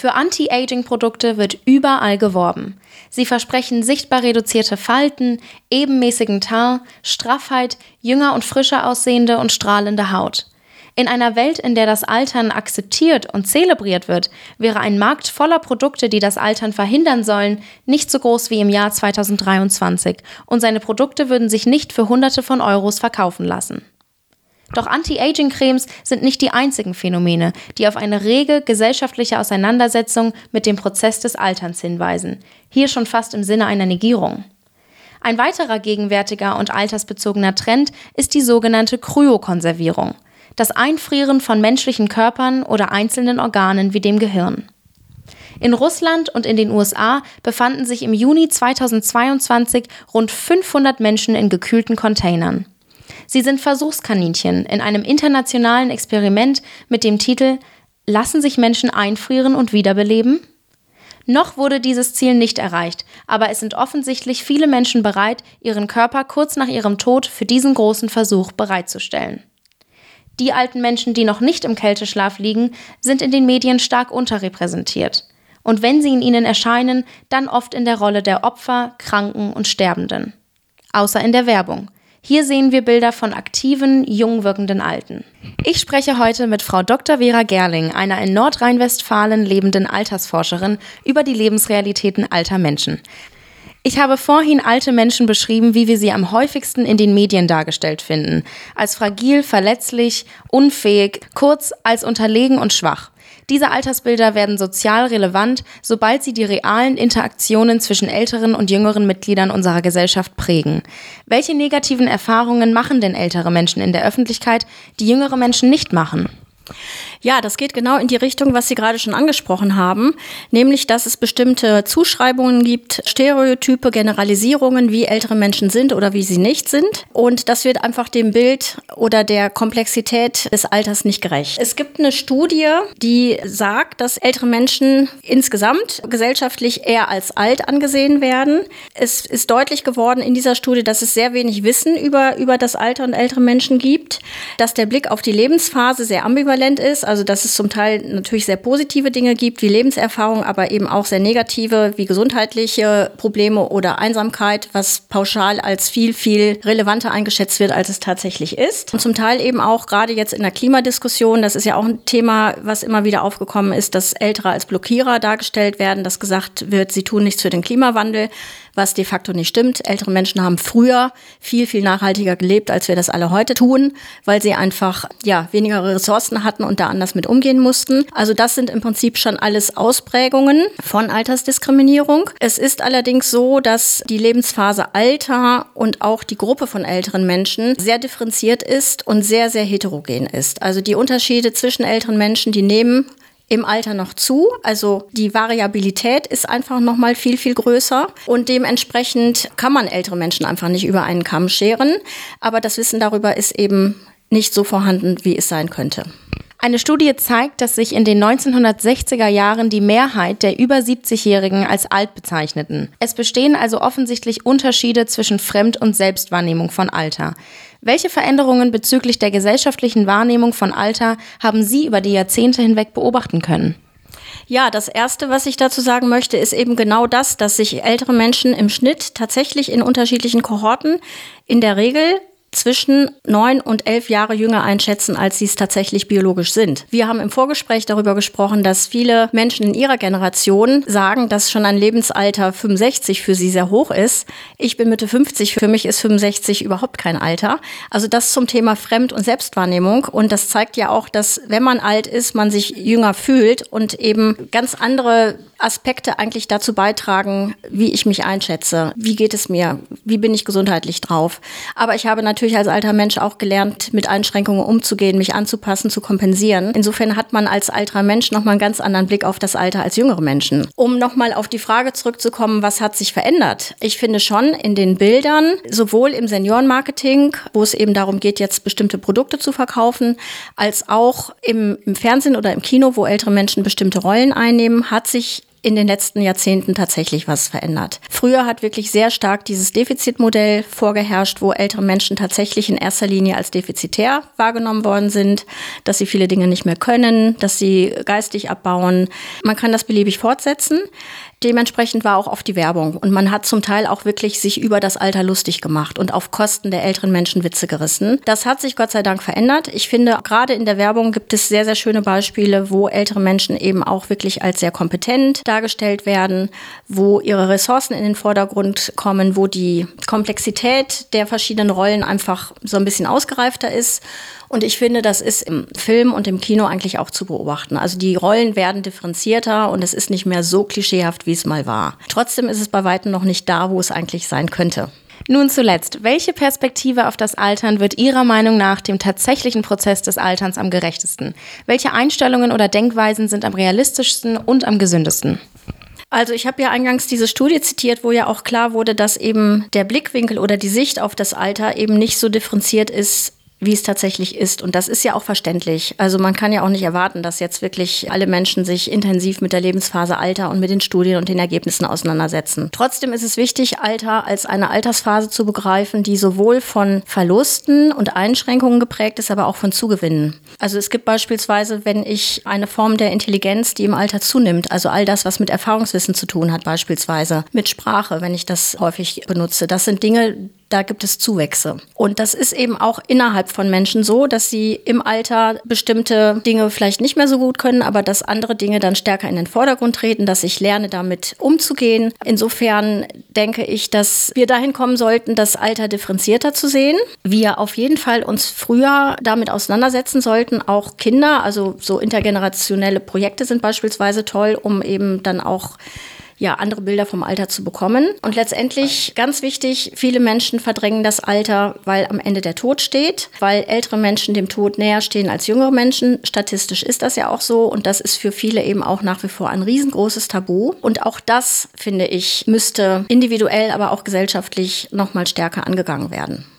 Für Anti-Aging-Produkte wird überall geworben. Sie versprechen sichtbar reduzierte Falten, ebenmäßigen Teint, Straffheit, jünger und frischer aussehende und strahlende Haut. In einer Welt, in der das Altern akzeptiert und zelebriert wird, wäre ein Markt voller Produkte, die das Altern verhindern sollen, nicht so groß wie im Jahr 2023 und seine Produkte würden sich nicht für Hunderte von Euros verkaufen lassen. Doch Anti-Aging-Cremes sind nicht die einzigen Phänomene, die auf eine rege gesellschaftliche Auseinandersetzung mit dem Prozess des Alterns hinweisen. Hier schon fast im Sinne einer Negierung. Ein weiterer gegenwärtiger und altersbezogener Trend ist die sogenannte Kryokonservierung, das Einfrieren von menschlichen Körpern oder einzelnen Organen wie dem Gehirn. In Russland und in den USA befanden sich im Juni 2022 rund 500 Menschen in gekühlten Containern. Sie sind Versuchskaninchen in einem internationalen Experiment mit dem Titel Lassen sich Menschen einfrieren und wiederbeleben? Noch wurde dieses Ziel nicht erreicht, aber es sind offensichtlich viele Menschen bereit, ihren Körper kurz nach ihrem Tod für diesen großen Versuch bereitzustellen. Die alten Menschen, die noch nicht im Kälteschlaf liegen, sind in den Medien stark unterrepräsentiert. Und wenn sie in ihnen erscheinen, dann oft in der Rolle der Opfer, Kranken und Sterbenden. Außer in der Werbung. Hier sehen wir Bilder von aktiven, jung wirkenden Alten. Ich spreche heute mit Frau Dr. Vera Gerling, einer in Nordrhein-Westfalen lebenden Altersforscherin, über die Lebensrealitäten alter Menschen. Ich habe vorhin alte Menschen beschrieben, wie wir sie am häufigsten in den Medien dargestellt finden. Als fragil, verletzlich, unfähig, kurz als unterlegen und schwach. Diese Altersbilder werden sozial relevant, sobald sie die realen Interaktionen zwischen älteren und jüngeren Mitgliedern unserer Gesellschaft prägen. Welche negativen Erfahrungen machen denn ältere Menschen in der Öffentlichkeit, die jüngere Menschen nicht machen? Ja, das geht genau in die Richtung, was Sie gerade schon angesprochen haben, nämlich dass es bestimmte Zuschreibungen gibt, Stereotype, Generalisierungen, wie ältere Menschen sind oder wie sie nicht sind. Und das wird einfach dem Bild oder der Komplexität des Alters nicht gerecht. Es gibt eine Studie, die sagt, dass ältere Menschen insgesamt gesellschaftlich eher als alt angesehen werden. Es ist deutlich geworden in dieser Studie, dass es sehr wenig Wissen über, über das Alter und ältere Menschen gibt, dass der Blick auf die Lebensphase sehr ambivalent ist also dass es zum Teil natürlich sehr positive Dinge gibt, wie Lebenserfahrung, aber eben auch sehr negative, wie gesundheitliche Probleme oder Einsamkeit, was pauschal als viel, viel relevanter eingeschätzt wird, als es tatsächlich ist. Und zum Teil eben auch gerade jetzt in der Klimadiskussion, das ist ja auch ein Thema, was immer wieder aufgekommen ist, dass Ältere als Blockierer dargestellt werden, dass gesagt wird, sie tun nichts für den Klimawandel was de facto nicht stimmt. Ältere Menschen haben früher viel, viel nachhaltiger gelebt, als wir das alle heute tun, weil sie einfach ja, weniger Ressourcen hatten und da anders mit umgehen mussten. Also das sind im Prinzip schon alles Ausprägungen von Altersdiskriminierung. Es ist allerdings so, dass die Lebensphase Alter und auch die Gruppe von älteren Menschen sehr differenziert ist und sehr, sehr heterogen ist. Also die Unterschiede zwischen älteren Menschen, die nehmen im Alter noch zu. Also die Variabilität ist einfach noch mal viel viel größer und dementsprechend kann man ältere Menschen einfach nicht über einen Kamm scheren, aber das Wissen darüber ist eben nicht so vorhanden, wie es sein könnte. Eine Studie zeigt, dass sich in den 1960er Jahren die Mehrheit der über 70-Jährigen als alt bezeichneten. Es bestehen also offensichtlich Unterschiede zwischen Fremd- und Selbstwahrnehmung von Alter. Welche Veränderungen bezüglich der gesellschaftlichen Wahrnehmung von Alter haben Sie über die Jahrzehnte hinweg beobachten können? Ja, das Erste, was ich dazu sagen möchte, ist eben genau das, dass sich ältere Menschen im Schnitt tatsächlich in unterschiedlichen Kohorten in der Regel zwischen neun und elf Jahre jünger einschätzen, als sie es tatsächlich biologisch sind. Wir haben im Vorgespräch darüber gesprochen, dass viele Menschen in ihrer Generation sagen, dass schon ein Lebensalter 65 für sie sehr hoch ist. Ich bin Mitte 50, für mich ist 65 überhaupt kein Alter. Also das zum Thema Fremd- und Selbstwahrnehmung. Und das zeigt ja auch, dass wenn man alt ist, man sich jünger fühlt und eben ganz andere Aspekte eigentlich dazu beitragen, wie ich mich einschätze. Wie geht es mir? Wie bin ich gesundheitlich drauf? Aber ich habe natürlich als alter Mensch auch gelernt, mit Einschränkungen umzugehen, mich anzupassen, zu kompensieren. Insofern hat man als alter Mensch nochmal einen ganz anderen Blick auf das Alter als jüngere Menschen. Um nochmal auf die Frage zurückzukommen, was hat sich verändert? Ich finde schon in den Bildern, sowohl im Seniorenmarketing, wo es eben darum geht, jetzt bestimmte Produkte zu verkaufen, als auch im, im Fernsehen oder im Kino, wo ältere Menschen bestimmte Rollen einnehmen, hat sich in den letzten Jahrzehnten tatsächlich was verändert. Früher hat wirklich sehr stark dieses Defizitmodell vorgeherrscht, wo ältere Menschen tatsächlich in erster Linie als defizitär wahrgenommen worden sind, dass sie viele Dinge nicht mehr können, dass sie geistig abbauen. Man kann das beliebig fortsetzen. Dementsprechend war auch oft die Werbung. Und man hat zum Teil auch wirklich sich über das Alter lustig gemacht und auf Kosten der älteren Menschen Witze gerissen. Das hat sich Gott sei Dank verändert. Ich finde, gerade in der Werbung gibt es sehr, sehr schöne Beispiele, wo ältere Menschen eben auch wirklich als sehr kompetent dargestellt werden, wo ihre Ressourcen in den Vordergrund kommen, wo die Komplexität der verschiedenen Rollen einfach so ein bisschen ausgereifter ist. Und ich finde, das ist im Film und im Kino eigentlich auch zu beobachten. Also die Rollen werden differenzierter und es ist nicht mehr so klischeehaft, wie es mal war. Trotzdem ist es bei weitem noch nicht da, wo es eigentlich sein könnte. Nun zuletzt, welche Perspektive auf das Altern wird Ihrer Meinung nach dem tatsächlichen Prozess des Alterns am gerechtesten? Welche Einstellungen oder Denkweisen sind am realistischsten und am gesündesten? Also ich habe ja eingangs diese Studie zitiert, wo ja auch klar wurde, dass eben der Blickwinkel oder die Sicht auf das Alter eben nicht so differenziert ist wie es tatsächlich ist. Und das ist ja auch verständlich. Also man kann ja auch nicht erwarten, dass jetzt wirklich alle Menschen sich intensiv mit der Lebensphase Alter und mit den Studien und den Ergebnissen auseinandersetzen. Trotzdem ist es wichtig, Alter als eine Altersphase zu begreifen, die sowohl von Verlusten und Einschränkungen geprägt ist, aber auch von Zugewinnen. Also es gibt beispielsweise, wenn ich eine Form der Intelligenz, die im Alter zunimmt, also all das, was mit Erfahrungswissen zu tun hat, beispielsweise mit Sprache, wenn ich das häufig benutze, das sind Dinge, da gibt es Zuwächse. Und das ist eben auch innerhalb von Menschen so, dass sie im Alter bestimmte Dinge vielleicht nicht mehr so gut können, aber dass andere Dinge dann stärker in den Vordergrund treten, dass ich lerne, damit umzugehen. Insofern denke ich, dass wir dahin kommen sollten, das Alter differenzierter zu sehen. Wir auf jeden Fall uns früher damit auseinandersetzen sollten, auch Kinder, also so intergenerationelle Projekte sind beispielsweise toll, um eben dann auch ja, andere Bilder vom Alter zu bekommen. Und letztendlich ganz wichtig, viele Menschen verdrängen das Alter, weil am Ende der Tod steht, weil ältere Menschen dem Tod näher stehen als jüngere Menschen. Statistisch ist das ja auch so und das ist für viele eben auch nach wie vor ein riesengroßes Tabu. Und auch das, finde ich, müsste individuell, aber auch gesellschaftlich noch mal stärker angegangen werden.